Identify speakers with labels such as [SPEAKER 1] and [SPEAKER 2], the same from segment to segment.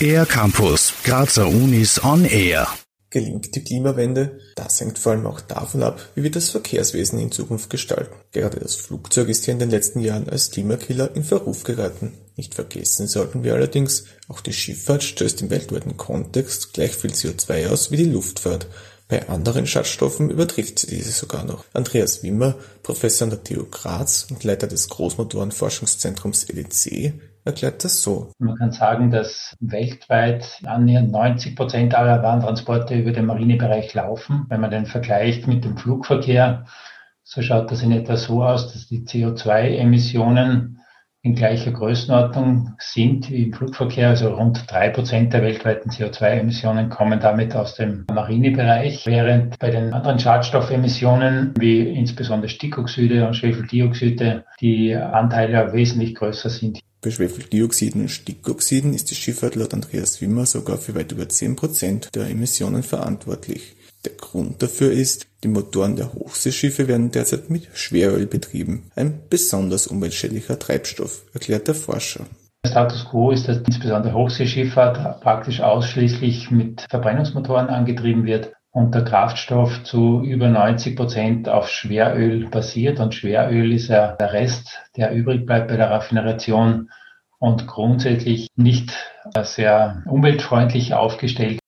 [SPEAKER 1] Air Campus, Grazer Unis on Air.
[SPEAKER 2] Gelingt die Klimawende? Das hängt vor allem auch davon ab, wie wir das Verkehrswesen in Zukunft gestalten. Gerade das Flugzeug ist hier in den letzten Jahren als Klimakiller in Verruf geraten. Nicht vergessen sollten wir allerdings, auch die Schifffahrt stößt im weltweiten Kontext gleich viel CO2 aus wie die Luftfahrt. Bei anderen Schadstoffen übertrifft sie diese sogar noch. Andreas Wimmer, Professor an der TU Graz und Leiter des Großmotorenforschungszentrums EDC, erklärt das so.
[SPEAKER 3] Man kann sagen, dass weltweit annähernd 90 Prozent aller Warentransporte über den Marinebereich laufen. Wenn man den vergleicht mit dem Flugverkehr, so schaut das in etwa so aus, dass die CO2-Emissionen in gleicher Größenordnung sind wie im Flugverkehr. Also rund drei Prozent der weltweiten CO2-Emissionen kommen damit aus dem Marinebereich, während bei den anderen Schadstoffemissionen, wie insbesondere Stickoxide und Schwefeldioxide, die Anteile wesentlich größer sind.
[SPEAKER 2] Bei Schwefeldioxiden und Stickoxiden ist die Schifffahrt laut Andreas Wimmer sogar für weit über zehn Prozent der Emissionen verantwortlich. Der Grund dafür ist, die Motoren der Hochseeschiffe werden derzeit mit Schweröl betrieben, ein besonders umweltschädlicher Treibstoff, erklärt der Forscher.
[SPEAKER 3] Der Status quo ist, dass insbesondere Hochseeschifffahrt praktisch ausschließlich mit Verbrennungsmotoren angetrieben wird und der Kraftstoff zu über 90 Prozent auf Schweröl basiert. Und Schweröl ist ja der Rest, der übrig bleibt bei der Raffineration und grundsätzlich nicht sehr umweltfreundlich aufgestellt.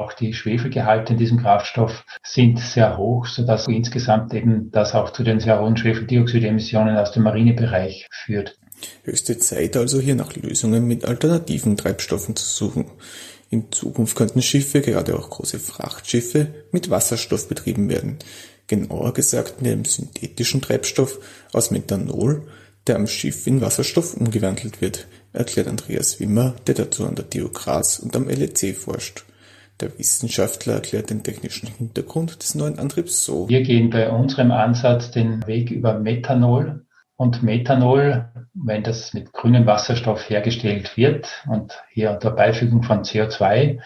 [SPEAKER 3] Auch die Schwefelgehalte in diesem Kraftstoff sind sehr hoch, sodass insgesamt eben das auch zu den sehr hohen Schwefeldioxidemissionen aus dem Marinebereich führt.
[SPEAKER 2] Höchste Zeit also hier nach Lösungen mit alternativen Treibstoffen zu suchen. In Zukunft könnten Schiffe, gerade auch große Frachtschiffe, mit Wasserstoff betrieben werden. Genauer gesagt mit einem synthetischen Treibstoff aus Methanol, der am Schiff in Wasserstoff umgewandelt wird, erklärt Andreas Wimmer, der dazu an der TU Graz und am LEC forscht. Der Wissenschaftler erklärt den technischen Hintergrund des neuen Antriebs so.
[SPEAKER 3] Wir gehen bei unserem Ansatz den Weg über Methanol. Und Methanol, wenn das mit grünem Wasserstoff hergestellt wird und hier unter Beifügung von CO2,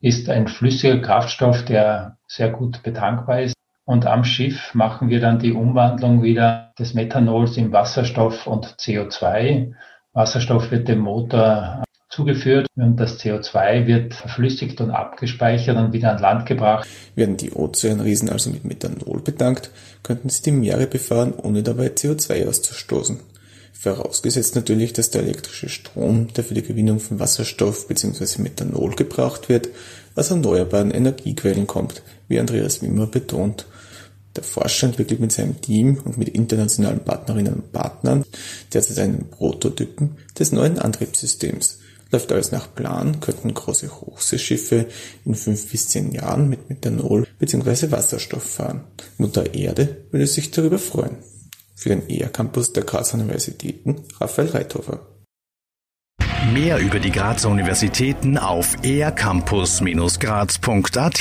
[SPEAKER 3] ist ein flüssiger Kraftstoff, der sehr gut betankbar ist. Und am Schiff machen wir dann die Umwandlung wieder des Methanols in Wasserstoff und CO2. Wasserstoff wird dem Motor zugeführt und das CO2 wird verflüssigt und abgespeichert und wieder an Land gebracht.
[SPEAKER 2] Werden die Ozeanriesen also mit Methanol bedankt, könnten sie die Meere befahren, ohne dabei CO2 auszustoßen. Vorausgesetzt natürlich, dass der elektrische Strom, der für die Gewinnung von Wasserstoff bzw. Methanol gebraucht wird, aus erneuerbaren Energiequellen kommt, wie Andreas Wimmer betont. Der Forscher entwickelt mit seinem Team und mit internationalen Partnerinnen und Partnern derzeit einen Prototypen des neuen Antriebssystems, Läuft alles nach Plan, könnten große Hochseeschiffe in fünf bis zehn Jahren mit Methanol bzw. Wasserstoff fahren. Mutter Erde würde sich darüber freuen. Für den ER-Campus der Grazer Universitäten Raphael Reithofer.
[SPEAKER 1] Mehr über die Grazer Universitäten auf ercampus-graz.at